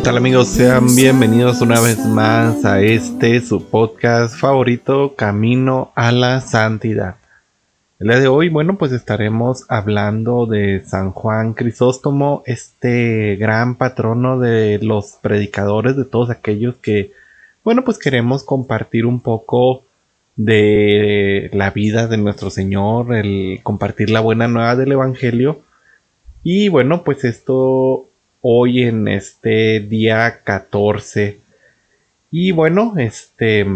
¿Qué tal amigos? Sean bienvenidos una vez más a este su podcast favorito, Camino a la Santidad. El día de hoy, bueno, pues estaremos hablando de San Juan Crisóstomo, este gran patrono de los predicadores, de todos aquellos que, bueno, pues queremos compartir un poco de la vida de nuestro Señor, el compartir la buena nueva del Evangelio. Y bueno, pues esto hoy en este día 14. Y bueno, este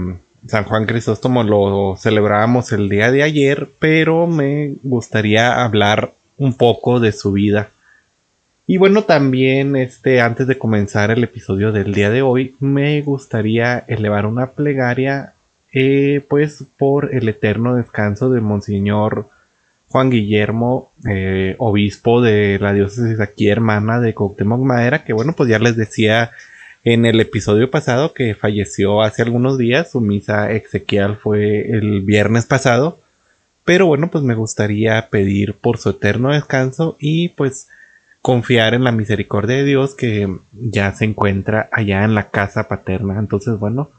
San Juan Crisóstomo lo celebrábamos el día de ayer, pero me gustaría hablar un poco de su vida. Y bueno, también este antes de comenzar el episodio del día de hoy, me gustaría elevar una plegaria eh, pues por el eterno descanso de Monseñor Juan Guillermo, eh, obispo de la diócesis aquí hermana de Cuauhtémoc Madera, que bueno, pues ya les decía en el episodio pasado que falleció hace algunos días, su misa exequial fue el viernes pasado, pero bueno, pues me gustaría pedir por su eterno descanso y pues confiar en la misericordia de Dios que ya se encuentra allá en la casa paterna. Entonces, bueno,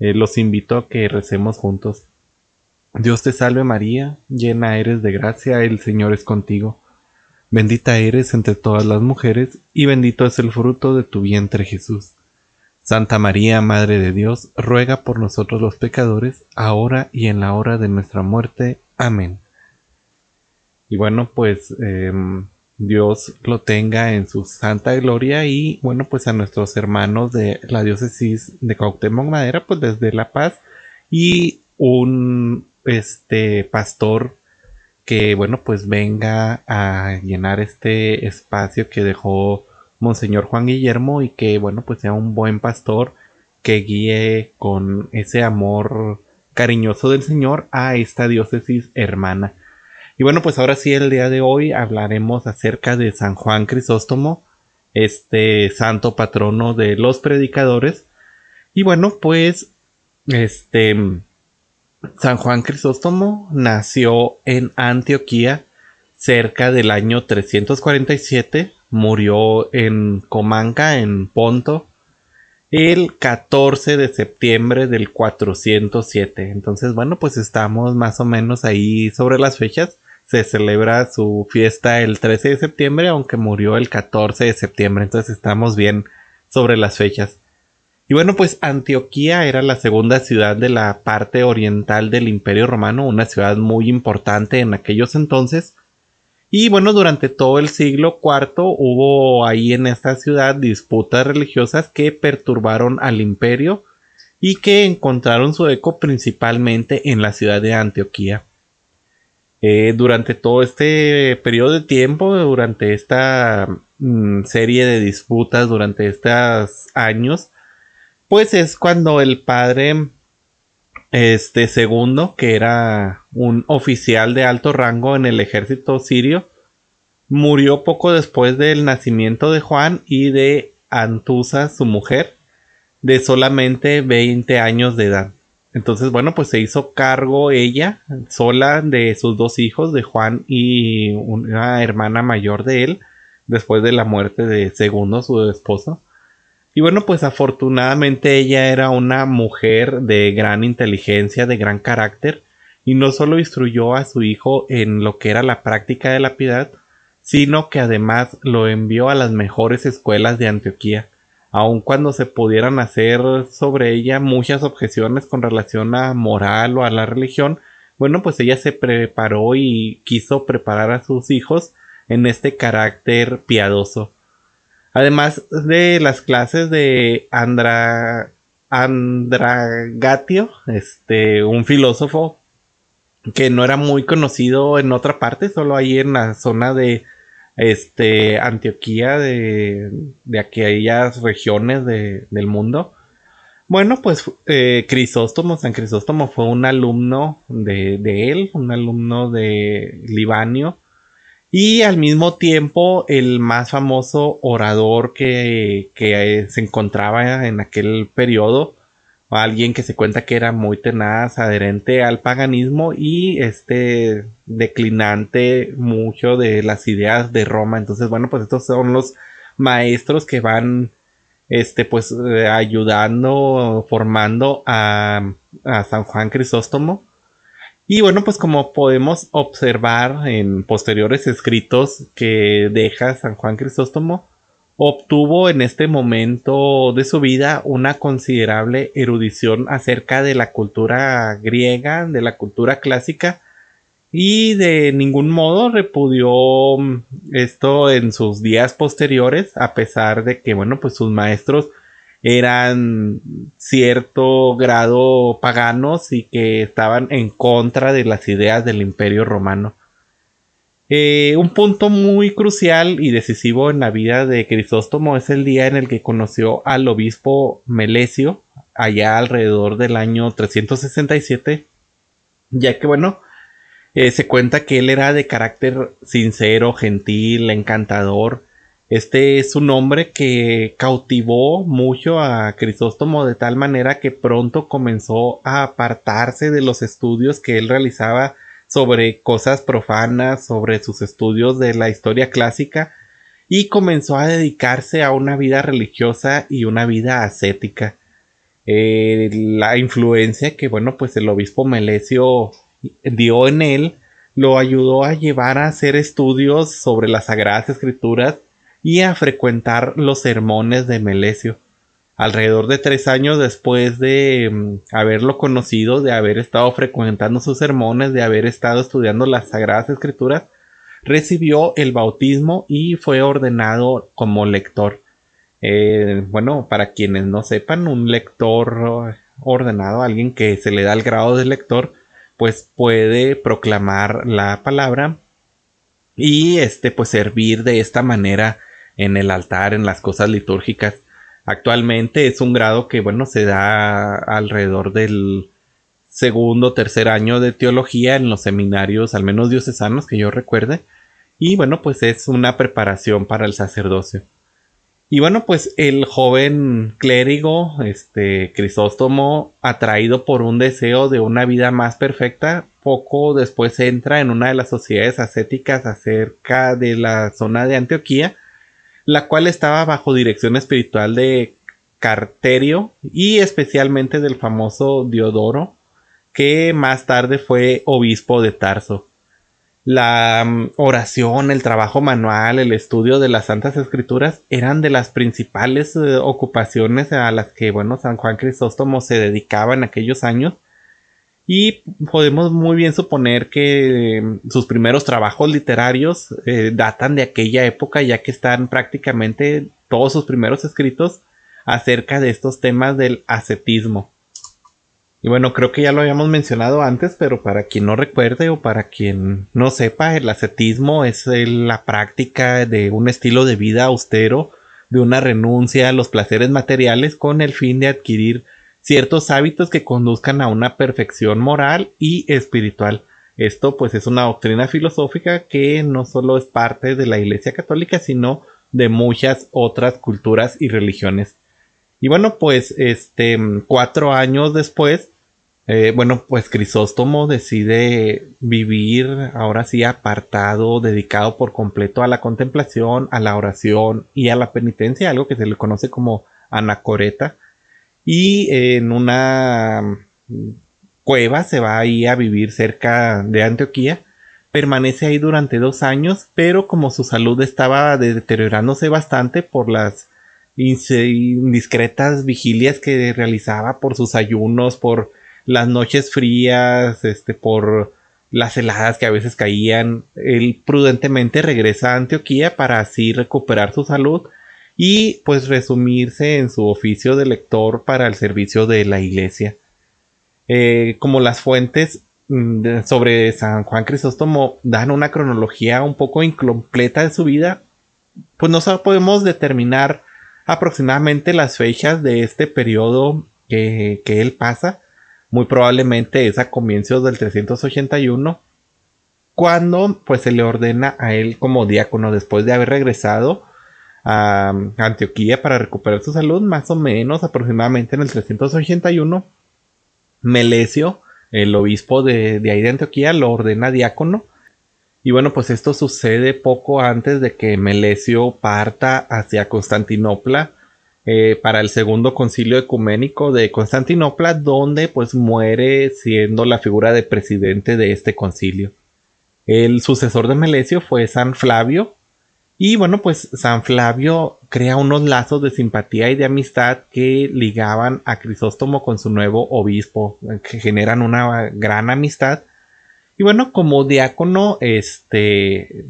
eh, los invito a que recemos juntos. Dios te salve María, llena eres de gracia, el Señor es contigo. Bendita eres entre todas las mujeres, y bendito es el fruto de tu vientre Jesús. Santa María, Madre de Dios, ruega por nosotros los pecadores, ahora y en la hora de nuestra muerte. Amén. Y bueno, pues em, Dios lo tenga en su santa gloria y bueno, pues a nuestros hermanos de la diócesis de Cuauhtémoc Madera, pues desde La Paz y un este pastor que bueno pues venga a llenar este espacio que dejó Monseñor Juan Guillermo y que bueno pues sea un buen pastor que guíe con ese amor cariñoso del Señor a esta diócesis hermana. Y bueno pues ahora sí el día de hoy hablaremos acerca de San Juan Crisóstomo, este santo patrono de los predicadores. Y bueno pues este San Juan Crisóstomo nació en Antioquía cerca del año 347, murió en Comanca, en Ponto, el 14 de septiembre del 407. Entonces, bueno, pues estamos más o menos ahí sobre las fechas. Se celebra su fiesta el 13 de septiembre, aunque murió el 14 de septiembre. Entonces estamos bien sobre las fechas. Y bueno, pues Antioquía era la segunda ciudad de la parte oriental del Imperio Romano, una ciudad muy importante en aquellos entonces. Y bueno, durante todo el siglo IV hubo ahí en esta ciudad disputas religiosas que perturbaron al imperio y que encontraron su eco principalmente en la ciudad de Antioquía. Eh, durante todo este periodo de tiempo, durante esta mm, serie de disputas, durante estos años, pues es cuando el padre este segundo, que era un oficial de alto rango en el ejército sirio, murió poco después del nacimiento de Juan y de Antusa, su mujer, de solamente 20 años de edad. Entonces, bueno, pues se hizo cargo ella sola de sus dos hijos, de Juan y una hermana mayor de él, después de la muerte de segundo, su esposo. Y bueno, pues afortunadamente ella era una mujer de gran inteligencia, de gran carácter, y no solo instruyó a su hijo en lo que era la práctica de la piedad, sino que además lo envió a las mejores escuelas de Antioquía, aun cuando se pudieran hacer sobre ella muchas objeciones con relación a moral o a la religión, bueno, pues ella se preparó y quiso preparar a sus hijos en este carácter piadoso. Además de las clases de Andra, Andragatio, este, un filósofo que no era muy conocido en otra parte, solo ahí en la zona de este, Antioquía de, de aquellas regiones del mundo. Bueno, pues eh, Crisóstomo, San Crisóstomo fue un alumno de, de, él, un alumno de Libanio, y al mismo tiempo el más famoso orador que, que se encontraba en aquel periodo, alguien que se cuenta que era muy tenaz, adherente al paganismo y este declinante mucho de las ideas de Roma. Entonces, bueno, pues estos son los maestros que van este pues eh, ayudando, formando a, a San Juan Crisóstomo. Y bueno, pues como podemos observar en posteriores escritos que deja San Juan Crisóstomo, obtuvo en este momento de su vida una considerable erudición acerca de la cultura griega, de la cultura clásica, y de ningún modo repudió mm, esto en sus días posteriores, a pesar de que, bueno, pues sus maestros eran cierto grado paganos y que estaban en contra de las ideas del imperio romano. Eh, un punto muy crucial y decisivo en la vida de Crisóstomo es el día en el que conoció al obispo Melesio, allá alrededor del año 367, ya que bueno, eh, se cuenta que él era de carácter sincero, gentil, encantador. Este es un hombre que cautivó mucho a Crisóstomo de tal manera que pronto comenzó a apartarse de los estudios que él realizaba sobre cosas profanas, sobre sus estudios de la historia clásica y comenzó a dedicarse a una vida religiosa y una vida ascética. Eh, la influencia que, bueno, pues el obispo Melesio dio en él lo ayudó a llevar a hacer estudios sobre las sagradas escrituras y a frecuentar los sermones de Melesio alrededor de tres años después de mm, haberlo conocido, de haber estado frecuentando sus sermones, de haber estado estudiando las Sagradas Escrituras, recibió el bautismo y fue ordenado como lector. Eh, bueno, para quienes no sepan, un lector ordenado, alguien que se le da el grado de lector, pues puede proclamar la palabra y este pues servir de esta manera en el altar, en las cosas litúrgicas. Actualmente es un grado que, bueno, se da alrededor del segundo, tercer año de teología en los seminarios, al menos diocesanos que yo recuerde. Y bueno, pues es una preparación para el sacerdocio. Y bueno, pues el joven clérigo, este Crisóstomo, atraído por un deseo de una vida más perfecta, poco después entra en una de las sociedades ascéticas acerca de la zona de Antioquía, la cual estaba bajo dirección espiritual de Carterio y especialmente del famoso Diodoro, que más tarde fue obispo de Tarso. La mm, oración, el trabajo manual, el estudio de las Santas Escrituras eran de las principales eh, ocupaciones a las que, bueno, San Juan Crisóstomo se dedicaba en aquellos años y podemos muy bien suponer que mm, sus primeros trabajos literarios eh, datan de aquella época, ya que están prácticamente todos sus primeros escritos acerca de estos temas del ascetismo. Y bueno, creo que ya lo habíamos mencionado antes, pero para quien no recuerde o para quien no sepa, el ascetismo es la práctica de un estilo de vida austero, de una renuncia a los placeres materiales con el fin de adquirir ciertos hábitos que conduzcan a una perfección moral y espiritual. Esto pues es una doctrina filosófica que no solo es parte de la Iglesia Católica, sino de muchas otras culturas y religiones. Y bueno, pues este cuatro años después, eh, bueno, pues Crisóstomo decide vivir ahora sí apartado, dedicado por completo a la contemplación, a la oración y a la penitencia, algo que se le conoce como anacoreta y en una cueva se va ahí a vivir cerca de Antioquía. Permanece ahí durante dos años, pero como su salud estaba deteriorándose bastante por las indiscretas vigilias que realizaba, por sus ayunos, por las noches frías, este, por las heladas que a veces caían, él prudentemente regresa a Antioquía para así recuperar su salud y pues resumirse en su oficio de lector para el servicio de la iglesia. Eh, como las fuentes mm, sobre San Juan Crisóstomo dan una cronología un poco incompleta de su vida, pues no podemos determinar aproximadamente las fechas de este periodo que, que él pasa. Muy probablemente es a comienzos del 381, cuando pues se le ordena a él como diácono después de haber regresado a Antioquía para recuperar su salud, más o menos aproximadamente en el 381. Melesio, el obispo de, ahí de Antioquía, lo ordena diácono. Y bueno, pues esto sucede poco antes de que Melesio parta hacia Constantinopla eh, para el segundo concilio ecuménico de Constantinopla, donde pues muere siendo la figura de presidente de este concilio. El sucesor de Melesio fue San Flavio, y bueno, pues San Flavio crea unos lazos de simpatía y de amistad que ligaban a Crisóstomo con su nuevo obispo, que generan una gran amistad. Y bueno, como diácono, este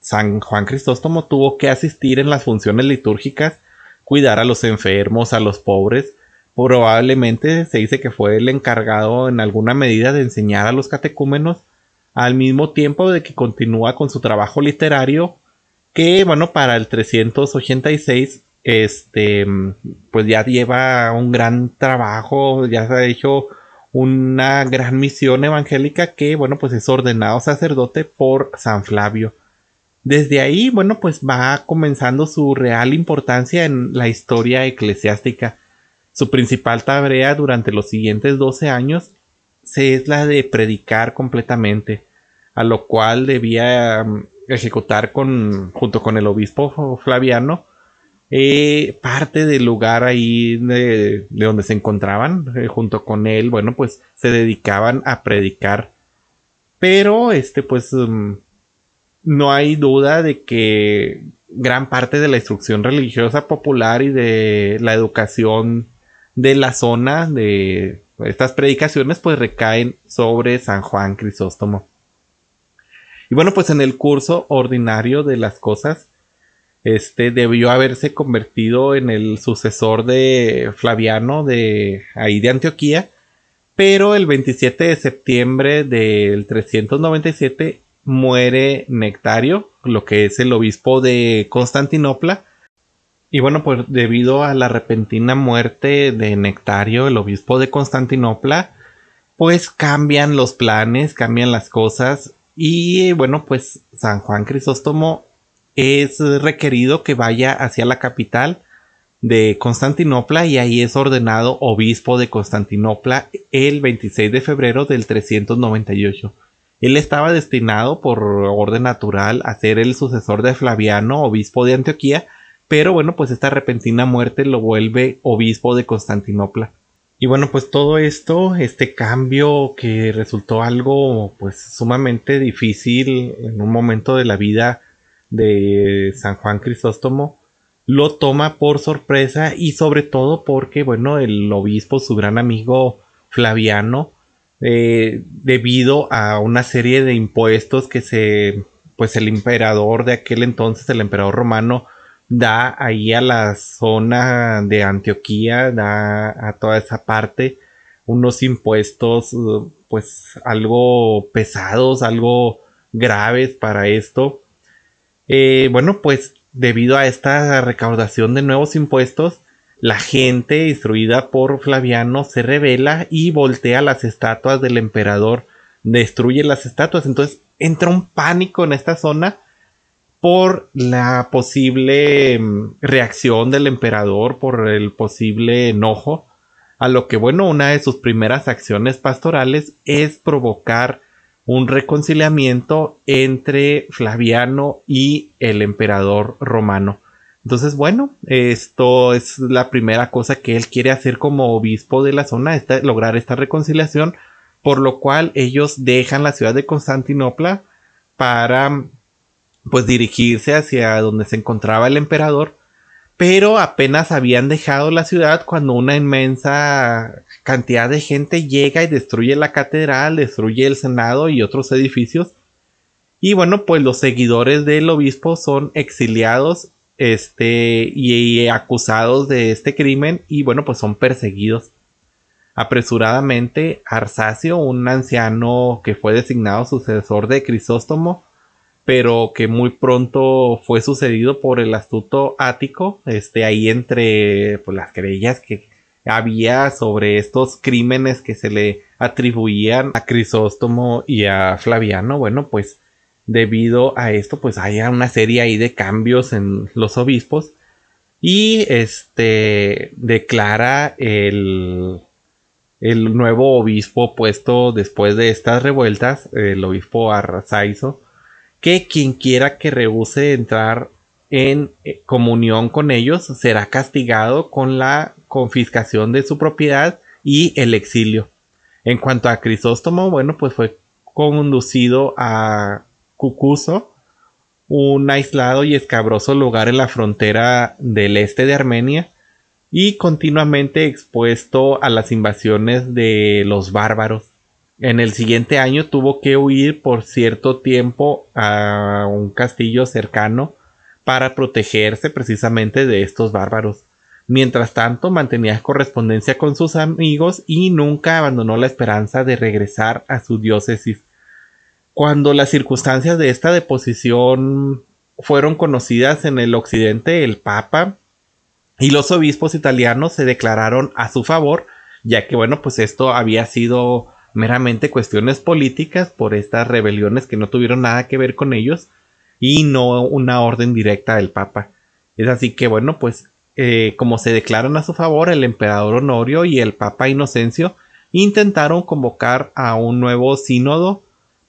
San Juan Crisóstomo tuvo que asistir en las funciones litúrgicas, cuidar a los enfermos, a los pobres. Probablemente se dice que fue el encargado en alguna medida de enseñar a los catecúmenos, al mismo tiempo de que continúa con su trabajo literario que bueno, para el 386, este, pues ya lleva un gran trabajo, ya se ha hecho una gran misión evangélica que, bueno, pues es ordenado sacerdote por San Flavio. Desde ahí, bueno, pues va comenzando su real importancia en la historia eclesiástica. Su principal tarea durante los siguientes 12 años es la de predicar completamente, a lo cual debía ejecutar con, junto con el obispo Flaviano eh, parte del lugar ahí de, donde se encontraban eh, junto con él bueno pues se dedicaban a predicar. Pero este pues mm, no hay duda de que gran parte de la instrucción religiosa popular y de la educación de la zona de estas predicaciones pues recaen sobre San Juan Crisóstomo y bueno, pues en el curso ordinario de las cosas, este debió haberse convertido en el sucesor de Flaviano de ahí de Antioquía, pero el 27 de septiembre del 397 muere Nectario, lo que es el obispo de Constantinopla. Y bueno, pues debido a la repentina muerte de Nectario, el obispo de Constantinopla, pues cambian los planes, cambian las cosas y bueno, pues San Juan Crisóstomo es requerido que vaya hacia la capital de Constantinopla y ahí es ordenado obispo de Constantinopla el 26 de febrero del 398. Él estaba destinado por orden natural a ser el sucesor de Flaviano, obispo de Antioquía, pero bueno, pues esta repentina muerte lo vuelve obispo de Constantinopla. Y bueno, pues todo esto, este cambio que resultó algo pues sumamente difícil en un momento de la vida de San Juan Crisóstomo, lo toma por sorpresa y sobre todo porque, bueno, el obispo, su gran amigo Flaviano, eh, debido a una serie de impuestos que se, pues el emperador de aquel entonces, el emperador romano, da ahí a la zona de Antioquía, da a toda esa parte unos impuestos pues algo pesados, algo graves para esto. Eh, bueno, pues debido a esta recaudación de nuevos impuestos, la gente instruida por Flaviano se revela y voltea las estatuas del emperador, destruye las estatuas, entonces entra un pánico en esta zona por la posible mm, reacción del emperador, por el posible enojo, a lo que, bueno, una de sus primeras acciones pastorales es provocar un reconciliamiento entre Flaviano y el emperador romano. Entonces, bueno, esto es la primera cosa que él quiere hacer como obispo de la zona, lograr esta reconciliación, por lo cual ellos dejan la ciudad de Constantinopla para pues dirigirse hacia donde se encontraba el emperador, pero apenas habían dejado la ciudad cuando una inmensa cantidad de gente llega y destruye la catedral, destruye el senado y otros edificios. Y bueno, pues los seguidores del obispo son exiliados este, y acusados de este crimen y bueno, pues son perseguidos. apresuradamente Arsacio, un anciano que fue designado sucesor de Crisóstomo, pero que muy pronto fue sucedido por el astuto Ático, este, ahí entre pues, las querellas que había sobre estos crímenes que se le atribuían a Crisóstomo y a Flaviano, bueno, pues debido a esto, pues hay una serie ahí de cambios en los obispos y este declara el, el nuevo obispo puesto después de estas revueltas, el obispo Arrasaizo, que quien quiera que rehúse entrar en eh, comunión con ellos será castigado con la confiscación de su propiedad y el exilio. En cuanto a Crisóstomo, bueno, pues fue conducido a Cucuso, un aislado y escabroso lugar en la frontera del este de Armenia, y continuamente expuesto a las invasiones de los bárbaros. En el siguiente año tuvo que huir por cierto tiempo a un castillo cercano para protegerse precisamente de estos bárbaros. Mientras tanto, mantenía correspondencia con sus amigos y nunca abandonó la esperanza de regresar a su diócesis. Cuando las circunstancias de esta deposición fueron conocidas en el occidente, el Papa y los obispos italianos se declararon a su favor, ya que bueno, pues esto había sido meramente cuestiones políticas por estas rebeliones que no tuvieron nada que ver con ellos y no una orden directa del Papa. Es así que bueno, pues eh, como se declaran a su favor, el emperador Honorio y el Papa Inocencio intentaron convocar a un nuevo sínodo,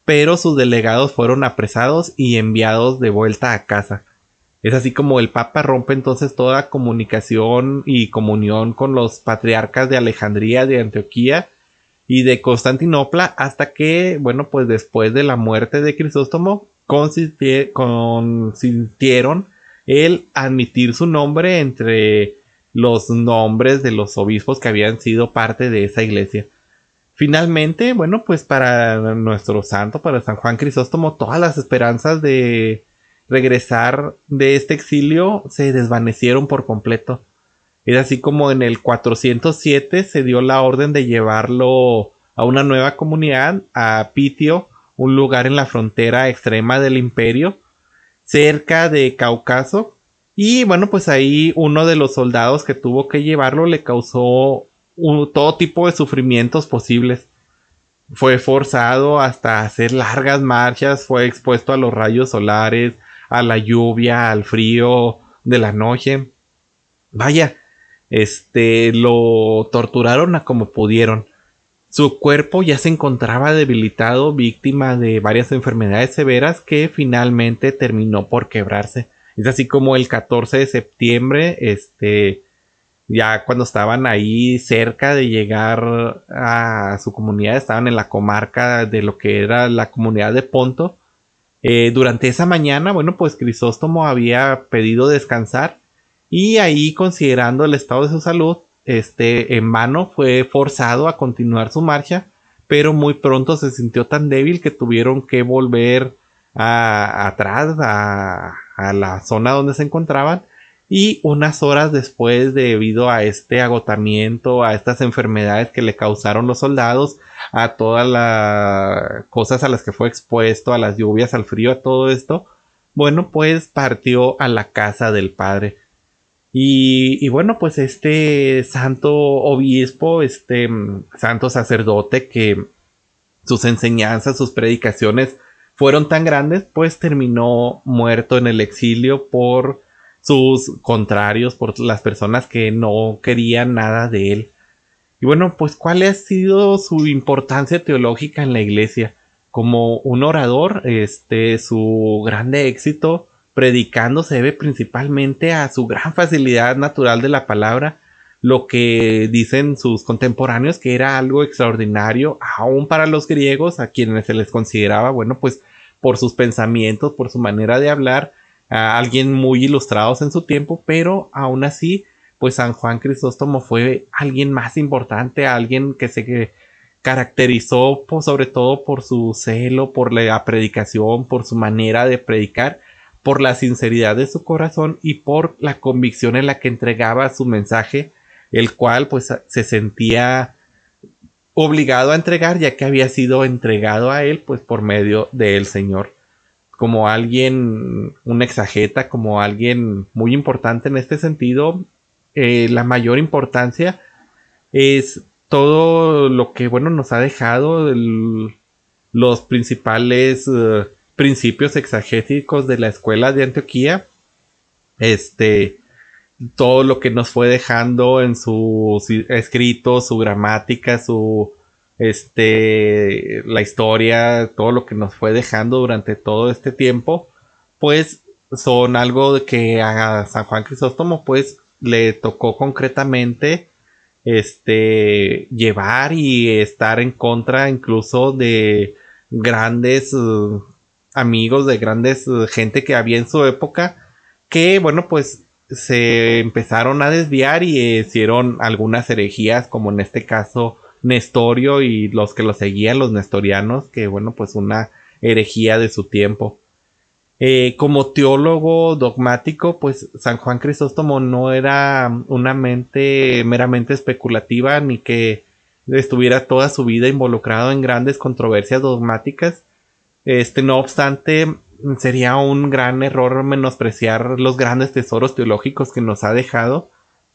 pero sus delegados fueron apresados y enviados de vuelta a casa. Es así como el Papa rompe entonces toda comunicación y comunión con los patriarcas de Alejandría, de Antioquía y de Constantinopla, hasta que, bueno, pues después de la muerte de Crisóstomo, consintieron el admitir su nombre entre los nombres de los obispos que habían sido parte de esa iglesia. Finalmente, bueno, pues para nuestro santo, para San Juan Crisóstomo, todas las esperanzas de regresar de este exilio se desvanecieron por completo. Es así como en el 407 se dio la orden de llevarlo a una nueva comunidad, a Pitio, un lugar en la frontera extrema del imperio, cerca de Cáucaso. Y bueno, pues ahí uno de los soldados que tuvo que llevarlo le causó todo tipo de sufrimientos posibles. Fue forzado hasta hacer largas marchas, fue expuesto a los rayos solares, a la lluvia, al frío de la noche. Vaya, este lo torturaron a como pudieron. Su cuerpo ya se encontraba debilitado, víctima de varias enfermedades severas que finalmente terminó por quebrarse. Es así como el 14 de septiembre, este, ya cuando estaban ahí cerca de llegar a su comunidad, estaban en la comarca de lo que era la comunidad de Ponto. Eh, durante esa mañana, bueno, pues Crisóstomo había pedido descansar y ahí considerando el estado de su salud, este, en vano fue forzado a continuar su marcha, pero muy pronto se sintió tan débil que tuvieron que volver atrás a la zona donde se encontraban y unas horas después debido a este agotamiento, a estas enfermedades que le causaron los soldados, a todas las cosas a las que fue expuesto, a las lluvias, al frío, a todo esto, bueno, pues partió a la casa del padre. Y, bueno, pues este santo obispo, este mm, santo sacerdote que sus enseñanzas, sus predicaciones fueron tan grandes, pues terminó muerto en el exilio por sus contrarios, por las personas que no querían nada de él. Y bueno, pues cuál ha sido su importancia teológica en la iglesia como un orador, este su grande éxito predicando se debe principalmente a su gran facilidad natural de la palabra, lo que dicen sus contemporáneos que era algo extraordinario, aún para los griegos, a quienes se les consideraba, bueno, pues por sus pensamientos, por su manera de hablar, a alguien muy ilustrados en su tiempo, pero aún así, pues San Juan Crisóstomo fue alguien más importante, alguien que se caracterizó sobre todo por su celo, por la predicación, por su manera de predicar por la sinceridad de su corazón y por la convicción en la que entregaba su mensaje, el cual pues se sentía obligado a entregar ya que había sido entregado a él pues por medio del Señor. Como alguien, un exageta, como alguien muy importante en este sentido, eh, la mayor importancia es todo lo que, bueno, nos ha dejado los principales eh, principios exagéticos de la escuela de Antioquía, este, todo lo que nos fue dejando en sus escritos, su gramática, su este, la historia, todo lo que nos fue dejando durante todo este tiempo, pues son algo que a San Juan Crisóstomo pues le tocó concretamente este llevar y estar en contra incluso de grandes amigos de grandes gente que había en su época que bueno pues se empezaron a desviar y hicieron algunas herejías como en este caso Nestorio y los que lo seguían, los nestorianos, que bueno, pues una herejía de su tiempo. Eh, como teólogo dogmático, pues San Juan Crisóstomo no era una mente meramente especulativa ni que estuviera toda su vida involucrado en grandes controversias dogmáticas. Este, no obstante, sería un gran error menospreciar los grandes tesoros teológicos que nos ha dejado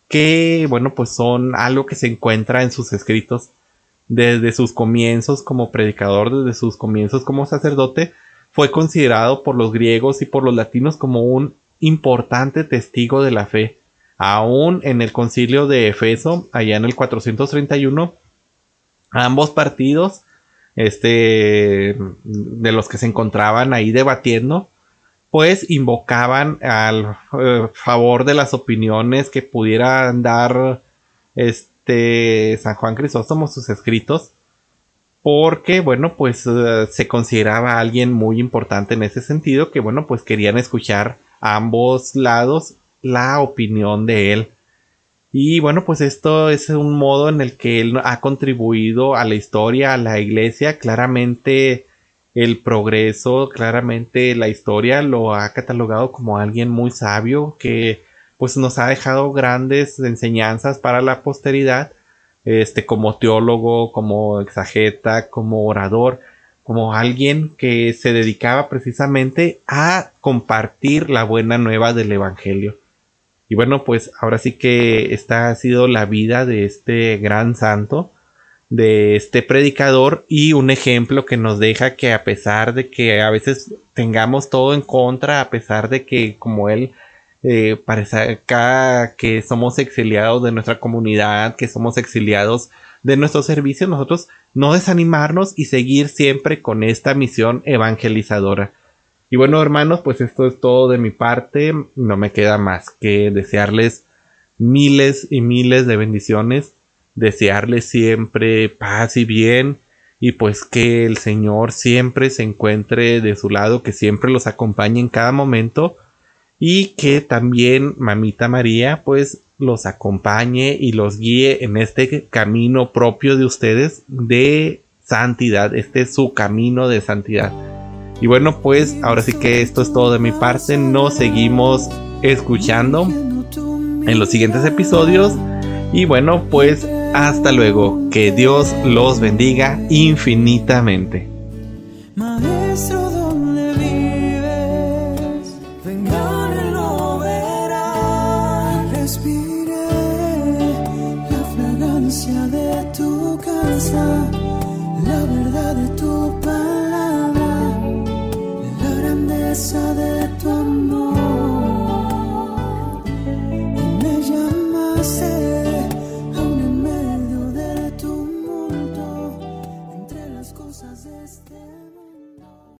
que, bueno, pues son algo que se encuentra en sus escritos desde sus comienzos como predicador, desde sus comienzos como sacerdote, fue considerado por los griegos y por los latinos como un importante testigo de la fe. Aún en el concilio de Efeso, allá en el 431, ambos partidos, este, de los que se encontraban ahí debatiendo, pues invocaban al eh, favor de las opiniones que pudieran dar este San Juan Crisóstomo sus escritos porque bueno pues eh, se consideraba alguien muy importante en ese sentido que bueno pues querían escuchar a ambos lados la opinión de él y bueno pues esto es un modo en el que él ha contribuido a la historia a la iglesia claramente el progreso, claramente la historia lo ha catalogado como alguien muy sabio que pues nos ha dejado grandes enseñanzas para la posteridad, este como teólogo, como exageta, como orador, como alguien que se dedicaba precisamente a compartir la buena nueva del evangelio. Y bueno, pues ahora sí que esta ha sido la vida de este gran santo de este predicador y un ejemplo que nos deja que a pesar de que a veces tengamos todo en contra, a pesar de que como él eh, parezca que somos exiliados de nuestra comunidad, que somos exiliados de nuestro servicio, nosotros no desanimarnos y seguir siempre con esta misión evangelizadora. Y bueno, hermanos, pues esto es todo de mi parte. No me queda más que desearles miles y miles de bendiciones desearles siempre paz y bien y pues que el Señor siempre se encuentre de su lado, que siempre los acompañe en cada momento y que también Mamita María pues los acompañe y los guíe en este camino propio de ustedes de santidad, este es su camino de santidad. Y bueno, pues ahora sí que esto es todo de mi parte, nos seguimos escuchando en los siguientes episodios y bueno, pues hasta luego. Que Dios los bendiga infinitamente.